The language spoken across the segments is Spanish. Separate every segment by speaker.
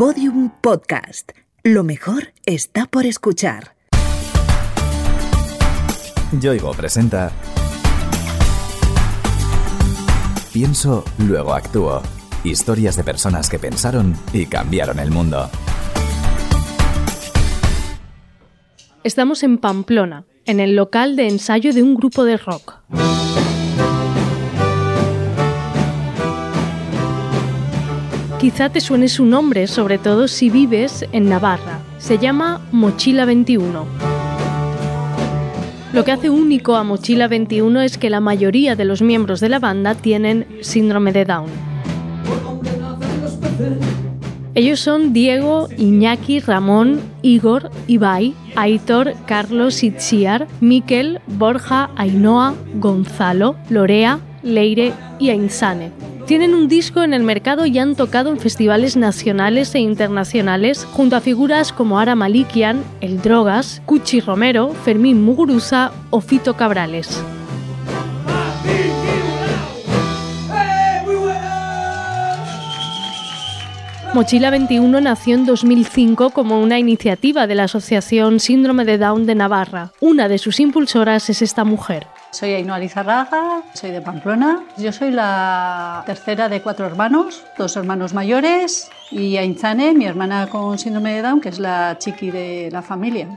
Speaker 1: Podium Podcast. Lo mejor está por escuchar.
Speaker 2: Yoigo presenta Pienso, luego actúo. Historias de personas que pensaron y cambiaron el mundo.
Speaker 3: Estamos en Pamplona, en el local de ensayo de un grupo de rock. Quizá te suene su nombre, sobre todo si vives en Navarra. Se llama Mochila 21. Lo que hace único a Mochila 21 es que la mayoría de los miembros de la banda tienen síndrome de Down. Ellos son Diego, Iñaki, Ramón, Igor, Ibai, Aitor, Carlos, Itziar, Miquel, Borja, Ainhoa, Gonzalo, Lorea, Leire y Ainsane. Tienen un disco en el mercado y han tocado en festivales nacionales e internacionales junto a figuras como Ara Malikian, El Drogas, Cuchi Romero, Fermín Muguruza o Fito Cabrales. Mochila 21 nació en 2005 como una iniciativa de la Asociación Síndrome de Down de Navarra. Una de sus impulsoras es esta mujer.
Speaker 4: Soy Ainhoa Lizarraga, soy de Pamplona. Yo soy la tercera de cuatro hermanos, dos hermanos mayores y Ainzane, mi hermana con síndrome de Down, que es la chiqui de la familia.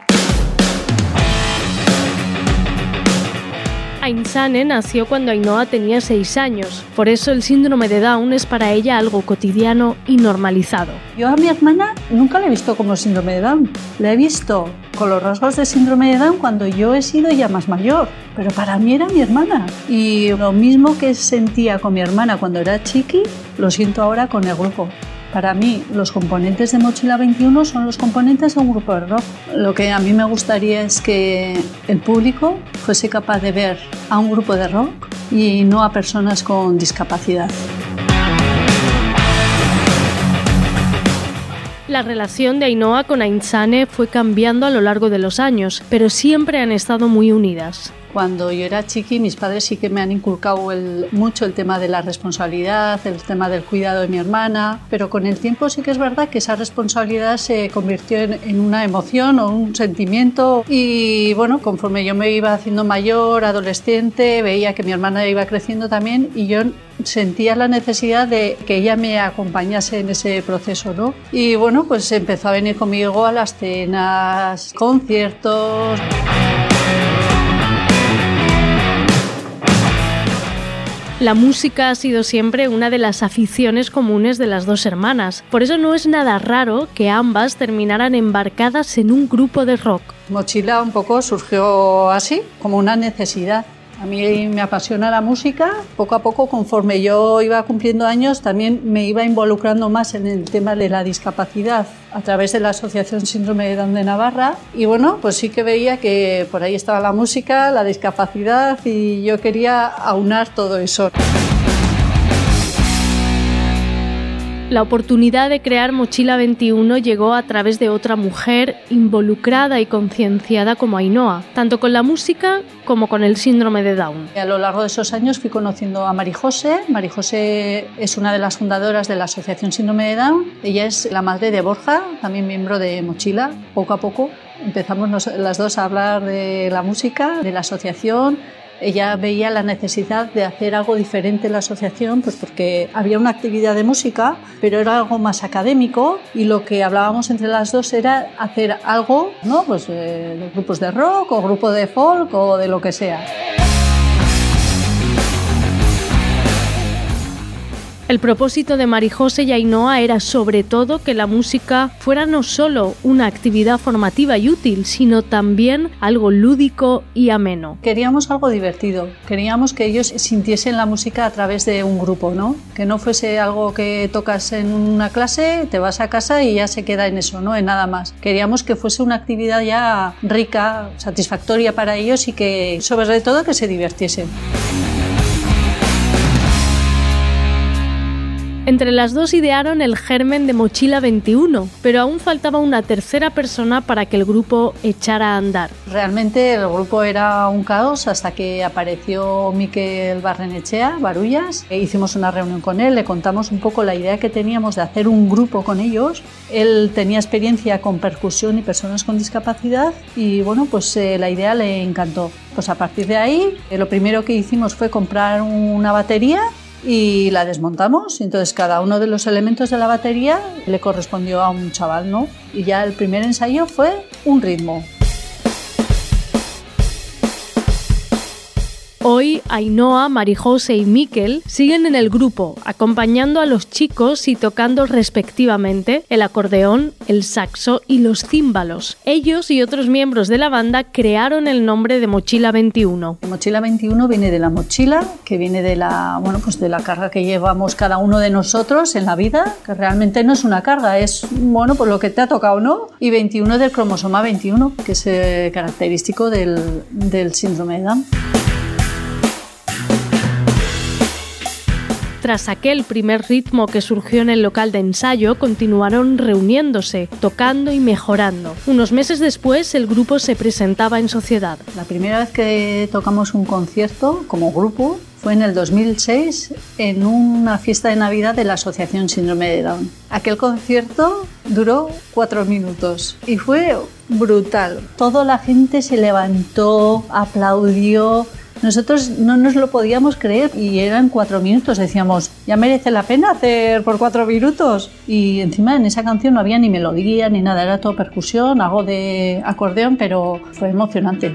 Speaker 3: Ainsane nació cuando Ainhoa tenía 6 años, por eso el síndrome de Down es para ella algo cotidiano y normalizado.
Speaker 4: Yo a mi hermana nunca la he visto como síndrome de Down, la he visto con los rasgos de síndrome de Down cuando yo he sido ya más mayor, pero para mí era mi hermana. Y lo mismo que sentía con mi hermana cuando era chiqui, lo siento ahora con el grupo. Para mí, los componentes de Mochila 21 son los componentes de un grupo de rock. Lo que a mí me gustaría es que el público fuese capaz de ver a un grupo de rock y no a personas con discapacidad.
Speaker 3: La relación de Ainhoa con Ainsane fue cambiando a lo largo de los años, pero siempre han estado muy unidas.
Speaker 4: Cuando yo era chiqui, mis padres sí que me han inculcado mucho el tema de la responsabilidad, el tema del cuidado de mi hermana, pero con el tiempo sí que es verdad que esa responsabilidad se convirtió en, en una emoción o un sentimiento y bueno, conforme yo me iba haciendo mayor, adolescente, veía que mi hermana iba creciendo también y yo sentía la necesidad de que ella me acompañase en ese proceso, ¿no? Y bueno, pues empezó a venir conmigo a las cenas, conciertos.
Speaker 3: La música ha sido siempre una de las aficiones comunes de las dos hermanas, por eso no es nada raro que ambas terminaran embarcadas en un grupo de rock.
Speaker 4: Mochila un poco surgió así, como una necesidad. A mí me apasiona la música. Poco a poco, conforme yo iba cumpliendo años, también me iba involucrando más en el tema de la discapacidad a través de la Asociación Síndrome de Down de Navarra. Y bueno, pues sí que veía que por ahí estaba la música, la discapacidad y yo quería aunar todo eso.
Speaker 3: La oportunidad de crear Mochila 21 llegó a través de otra mujer involucrada y concienciada como Ainhoa, tanto con la música como con el síndrome de Down.
Speaker 4: A lo largo de esos años fui conociendo a Marijose. Marijose es una de las fundadoras de la Asociación Síndrome de Down. Ella es la madre de Borja, también miembro de Mochila. Poco a poco empezamos las dos a hablar de la música, de la asociación, ella veía la necesidad de hacer algo diferente en la asociación, pues porque había una actividad de música, pero era algo más académico y lo que hablábamos entre las dos era hacer algo, ¿no? Pues de grupos de rock o grupo de folk o de lo que sea.
Speaker 3: El propósito de Marijose y Ainhoa era sobre todo que la música fuera no solo una actividad formativa y útil, sino también algo lúdico y ameno.
Speaker 4: Queríamos algo divertido, queríamos que ellos sintiesen la música a través de un grupo, ¿no? Que no fuese algo que tocas en una clase, te vas a casa y ya se queda en eso, ¿no? En nada más. Queríamos que fuese una actividad ya rica, satisfactoria para ellos y que sobre todo que se divirtiesen.
Speaker 3: Entre las dos idearon el germen de Mochila 21, pero aún faltaba una tercera persona para que el grupo echara a andar.
Speaker 4: Realmente el grupo era un caos hasta que apareció Miquel Barrenechea, Barullas. E hicimos una reunión con él, le contamos un poco la idea que teníamos de hacer un grupo con ellos. Él tenía experiencia con percusión y personas con discapacidad y bueno, pues eh, la idea le encantó. Pues a partir de ahí, eh, lo primero que hicimos fue comprar una batería y la desmontamos. Entonces cada uno de los elementos de la batería le correspondió a un chaval, ¿no? Y ya el primer ensayo fue un ritmo.
Speaker 3: Hoy Ainhoa, Marijose y Miquel siguen en el grupo, acompañando a los chicos y tocando respectivamente el acordeón, el saxo y los címbalos. Ellos y otros miembros de la banda crearon el nombre de Mochila 21.
Speaker 4: Mochila 21 viene de la mochila, que viene de la, bueno, pues de la carga que llevamos cada uno de nosotros en la vida, que realmente no es una carga, es bueno, por lo que te ha tocado, ¿no? Y 21 del cromosoma 21, que es eh, característico del, del síndrome de Down.
Speaker 3: Tras aquel primer ritmo que surgió en el local de ensayo, continuaron reuniéndose, tocando y mejorando. Unos meses después, el grupo se presentaba en sociedad.
Speaker 4: La primera vez que tocamos un concierto como grupo fue en el 2006 en una fiesta de Navidad de la Asociación Síndrome de Down. Aquel concierto duró cuatro minutos y fue brutal. Toda la gente se levantó, aplaudió, nosotros no nos lo podíamos creer y eran cuatro minutos. Decíamos, ya merece la pena hacer por cuatro minutos. Y encima en esa canción no había ni melodía ni nada, era todo percusión, algo de acordeón, pero fue emocionante.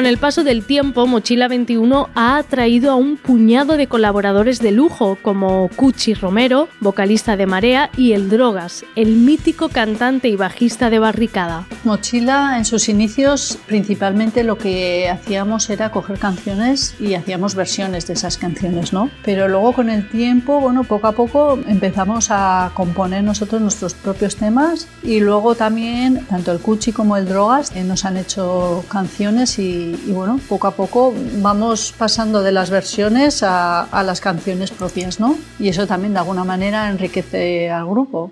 Speaker 3: Con el paso del tiempo, Mochila 21 ha atraído a un puñado de colaboradores de lujo, como Cuchi Romero, vocalista de Marea, y El Drogas, el mítico cantante y bajista de Barricada.
Speaker 4: Mochila, en sus inicios, principalmente lo que hacíamos era coger canciones y hacíamos versiones de esas canciones, ¿no? Pero luego con el tiempo, bueno, poco a poco empezamos a componer nosotros nuestros propios temas y luego también, tanto el Cuchi como el Drogas eh, nos han hecho canciones y y, bueno, poco a poco vamos pasando de las versiones a, las canciones propias, ¿no? Y eso también de alguna manera enriquece al grupo.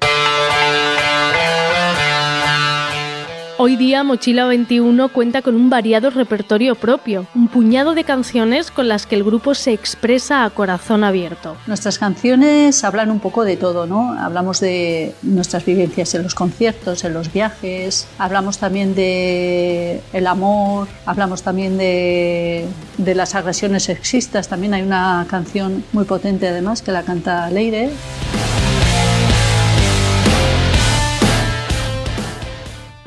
Speaker 3: Hoy día Mochila 21 cuenta con un variado repertorio propio, un puñado de canciones con las que el grupo se expresa a corazón abierto.
Speaker 4: Nuestras canciones hablan un poco de todo, ¿no? Hablamos de nuestras vivencias en los conciertos, en los viajes, hablamos también de el amor, hablamos también de, de las agresiones sexistas, también hay una canción muy potente además que la canta Leire.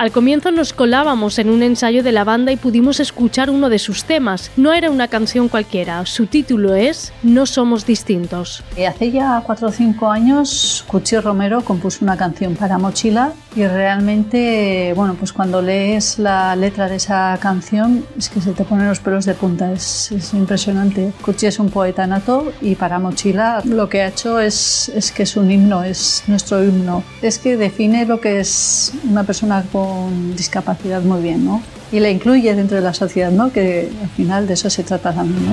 Speaker 3: Al comienzo nos colábamos en un ensayo de la banda y pudimos escuchar uno de sus temas. No era una canción cualquiera, su título es No somos distintos.
Speaker 4: Eh, hace ya cuatro o cinco años, Cuchi Romero compuso una canción para Mochila y realmente, bueno, pues cuando lees la letra de esa canción es que se te ponen los pelos de punta, es, es impresionante. Cuchi es un poeta nato y para Mochila lo que ha hecho es, es que es un himno, es nuestro himno. Es que define lo que es una persona con con discapacidad muy bien, ¿no? Y la incluye dentro de la sociedad, ¿no? Que al final de eso se trata también, ¿no?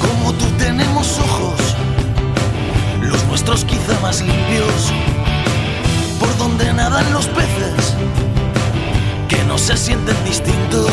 Speaker 5: Como tú tenemos ojos, los nuestros quizá más limpios, por donde nadan los peces, que no se sienten distintos.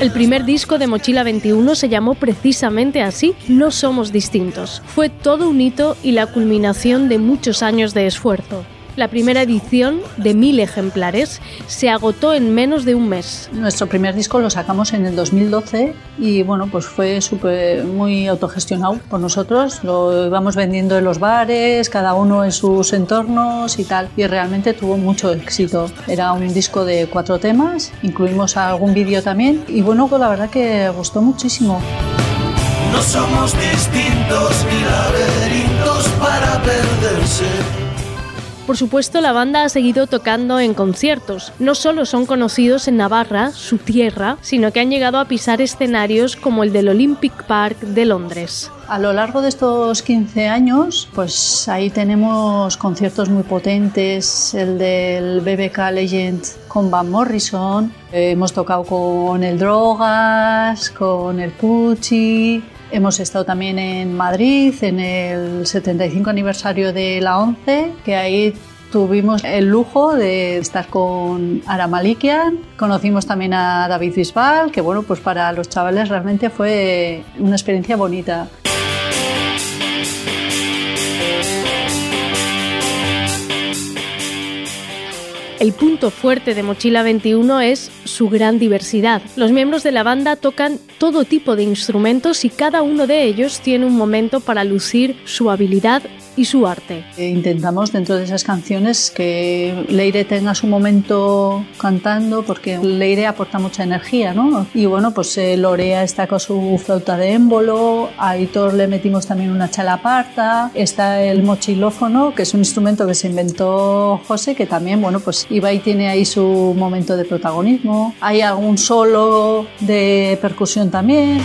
Speaker 3: El primer disco de Mochila 21 se llamó precisamente así, No somos distintos. Fue todo un hito y la culminación de muchos años de esfuerzo. La primera edición, de mil ejemplares, se agotó en menos de un mes.
Speaker 4: Nuestro primer disco lo sacamos en el 2012 y bueno, pues fue super, muy autogestionado por nosotros. Lo íbamos vendiendo en los bares, cada uno en sus entornos y tal. Y realmente tuvo mucho éxito. Era un disco de cuatro temas, incluimos algún vídeo también y bueno, pues la verdad que gustó muchísimo.
Speaker 5: No somos distintos ni laberintos para perderse.
Speaker 3: Por supuesto, la banda ha seguido tocando en conciertos. No solo son conocidos en Navarra, su tierra, sino que han llegado a pisar escenarios como el del Olympic Park de Londres.
Speaker 4: A lo largo de estos 15 años, pues ahí tenemos conciertos muy potentes, el del BBK Legend con Van Morrison, eh, hemos tocado con el Drogas, con el Pucci, Hemos estado también en Madrid en el 75 aniversario de la ONCE, que ahí tuvimos el lujo de estar con Ara Malikian. Conocimos también a David Bisbal, que bueno, pues para los chavales realmente fue una experiencia bonita.
Speaker 3: El punto fuerte de Mochila 21 es su gran diversidad. Los miembros de la banda tocan todo tipo de instrumentos y cada uno de ellos tiene un momento para lucir su habilidad y su arte.
Speaker 4: Eh, intentamos dentro de esas canciones que Leire tenga su momento cantando porque Leire aporta mucha energía, ¿no? Y bueno, pues eh, Lorea está con su flauta de émbolo, a Aitor le metimos también una chalaparta, está el mochilófono, que es un instrumento que se inventó José, que también, bueno, pues Ibai tiene ahí su momento de protagonismo, hay algún solo de percusión también.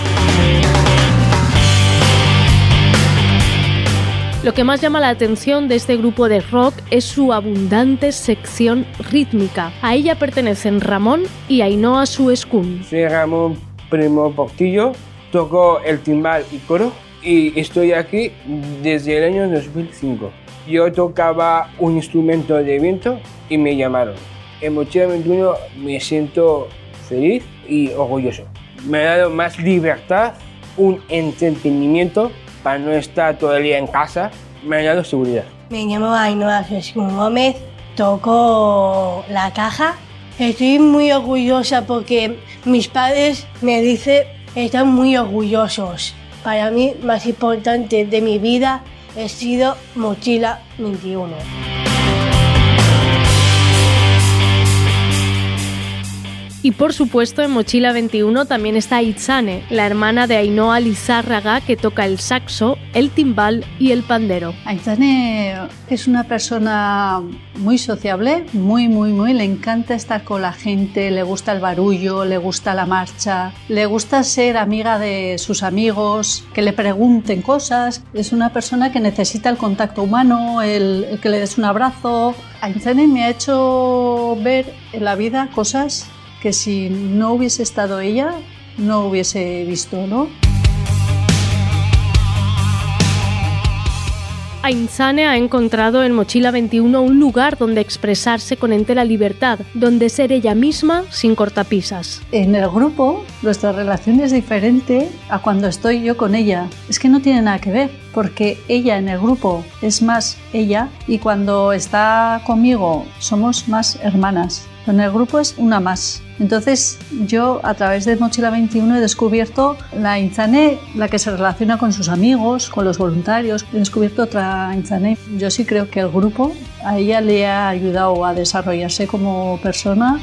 Speaker 3: Lo que más llama la atención de este grupo de rock es su abundante sección rítmica. A ella pertenecen Ramón y Ainhoa Suescun.
Speaker 6: Soy Ramón Primo Portillo, toco el timbal y coro y estoy aquí desde el año 2005. Yo tocaba un instrumento de viento y me llamaron. En Mochila 21 me siento feliz y orgulloso. Me ha dado más libertad, un entretenimiento para no estar todo el día en casa, me ha dado seguridad.
Speaker 7: Me llamo Ainhoa Jesús Gómez, toco la caja. Estoy muy orgullosa porque mis padres me dicen están muy orgullosos. Para mí, más importante de mi vida he sido Mochila 21.
Speaker 3: Y por supuesto en Mochila 21 también está Itzane, la hermana de Ainhoa Lizárraga que toca el saxo, el timbal y el pandero.
Speaker 4: Aitzane es una persona muy sociable, muy, muy, muy, le encanta estar con la gente, le gusta el barullo, le gusta la marcha, le gusta ser amiga de sus amigos, que le pregunten cosas. Es una persona que necesita el contacto humano, el, el que le des un abrazo. Aitzane me ha hecho ver en la vida cosas que si no hubiese estado ella, no hubiese visto, ¿no?
Speaker 3: Ainzane ha encontrado en Mochila 21 un lugar donde expresarse con entera libertad, donde ser ella misma sin cortapisas.
Speaker 4: En el grupo nuestra relación es diferente a cuando estoy yo con ella. Es que no tiene nada que ver, porque ella en el grupo es más ella y cuando está conmigo somos más hermanas. En el grupo es una más. Entonces yo a través de Mochila 21 he descubierto la Inzane, la que se relaciona con sus amigos, con los voluntarios. He descubierto otra Inzane. Yo sí creo que el grupo a ella le ha ayudado a desarrollarse como persona.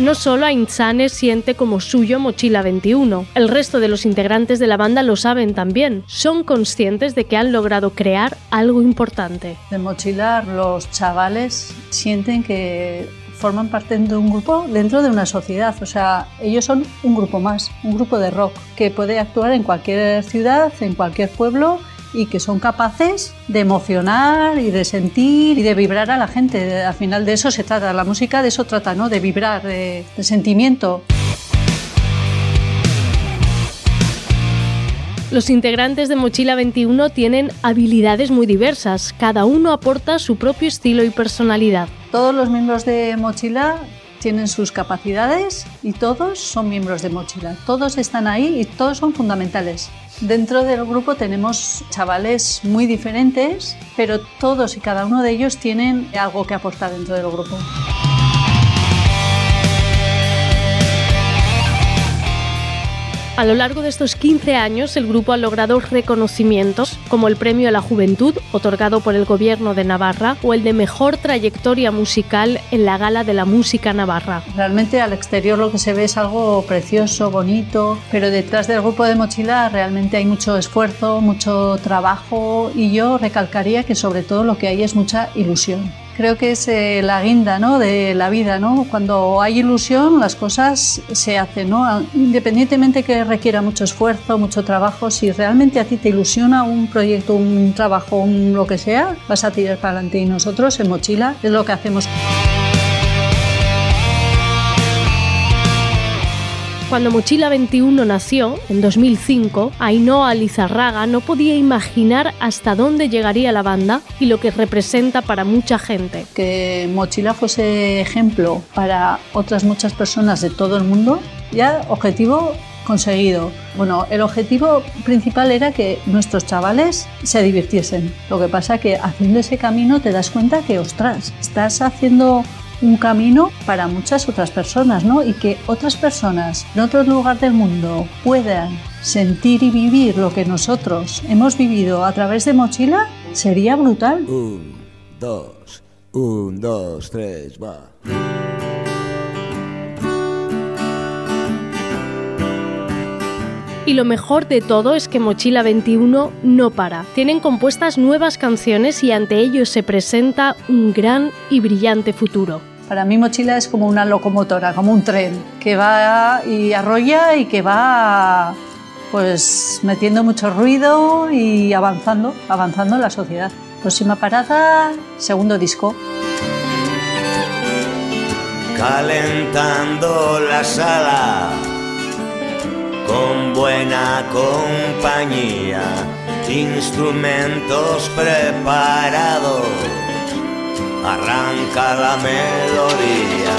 Speaker 3: No solo Ainzane siente como suyo Mochila 21, el resto de los integrantes de la banda lo saben también. Son conscientes de que han logrado crear algo importante.
Speaker 4: De Mochila los chavales sienten que forman parte de un grupo dentro de una sociedad. O sea, ellos son un grupo más, un grupo de rock que puede actuar en cualquier ciudad, en cualquier pueblo y que son capaces de emocionar y de sentir y de vibrar a la gente. Al final de eso se trata, la música de eso trata, ¿no? De vibrar, de, de sentimiento.
Speaker 3: Los integrantes de Mochila 21 tienen habilidades muy diversas, cada uno aporta su propio estilo y personalidad.
Speaker 4: Todos los miembros de Mochila tienen sus capacidades y todos son miembros de Mochila. Todos están ahí y todos son fundamentales. Dentro del grupo tenemos chavales muy diferentes, pero todos y cada uno de ellos tienen algo que aportar dentro del grupo.
Speaker 3: A lo largo de estos 15 años, el grupo ha logrado reconocimientos como el Premio a la Juventud, otorgado por el Gobierno de Navarra, o el de Mejor Trayectoria Musical en la Gala de la Música Navarra.
Speaker 4: Realmente al exterior lo que se ve es algo precioso, bonito, pero detrás del grupo de mochila realmente hay mucho esfuerzo, mucho trabajo y yo recalcaría que sobre todo lo que hay es mucha ilusión creo que es eh, la guinda ¿no? de la vida. ¿no? Cuando hay ilusión, las cosas se hacen. ¿no? Independientemente que requiera mucho esfuerzo, mucho trabajo, si realmente a ti te ilusiona un proyecto, un trabajo, un lo que sea, vas a tirar para adelante. Y nosotros en Mochila es lo que hacemos.
Speaker 3: Cuando Mochila 21 nació, en 2005, Ainhoa Lizarraga no podía imaginar hasta dónde llegaría la banda y lo que representa para mucha gente.
Speaker 4: Que Mochila fuese ejemplo para otras muchas personas de todo el mundo, ya objetivo conseguido. Bueno, el objetivo principal era que nuestros chavales se divirtiesen. Lo que pasa que haciendo ese camino te das cuenta que, ostras, estás haciendo un camino para muchas otras personas, ¿no? Y que otras personas en otro lugar del mundo puedan sentir y vivir lo que nosotros hemos vivido a través de Mochila, sería brutal.
Speaker 8: Un, dos, un, dos, tres, va.
Speaker 3: Y lo mejor de todo es que Mochila 21 no para. Tienen compuestas nuevas canciones y ante ellos se presenta un gran y brillante futuro.
Speaker 4: Para mí mochila es como una locomotora, como un tren que va y arrolla y que va pues metiendo mucho ruido y avanzando, avanzando en la sociedad. Próxima parada, segundo disco.
Speaker 9: Calentando la sala con buena compañía, instrumentos preparados arranca la melodía.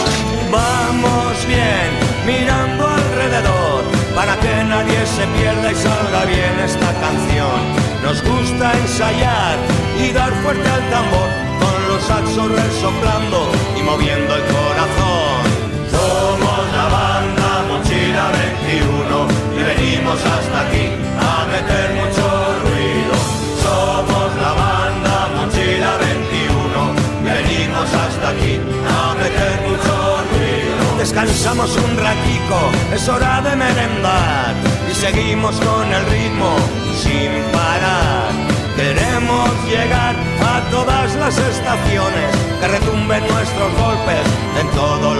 Speaker 9: Vamos bien, mirando alrededor, para que nadie se pierda y salga bien esta canción. Nos gusta ensayar y dar fuerte al tambor, con los saxos resoplando y moviendo el corazón. Somos la banda Mochila 21 y venimos hasta aquí a meter mucho ruido. Somos la banda Mochila 21 venimos hasta aquí a meter mucho ruido. Descansamos un ratico, es hora de merendar y seguimos con el ritmo sin parar. Queremos llegar a todas las estaciones, que retumben nuestros golpes en todos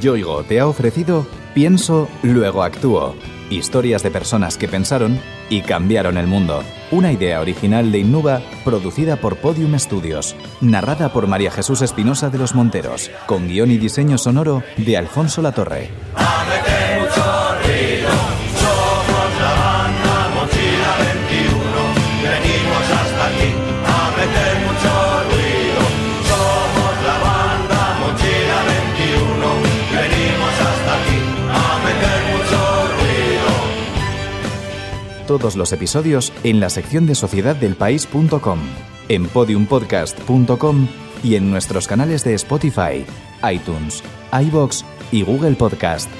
Speaker 2: Yoigo te ha ofrecido Pienso, luego actúo. Historias de personas que pensaron y cambiaron el mundo. Una idea original de Innuba, producida por Podium Studios. Narrada por María Jesús Espinosa de los Monteros. Con guion y diseño sonoro de Alfonso Latorre. Todos los episodios en la sección de sociedaddelpaís.com, en podiumpodcast.com y en nuestros canales de Spotify, iTunes, iBox y Google Podcast.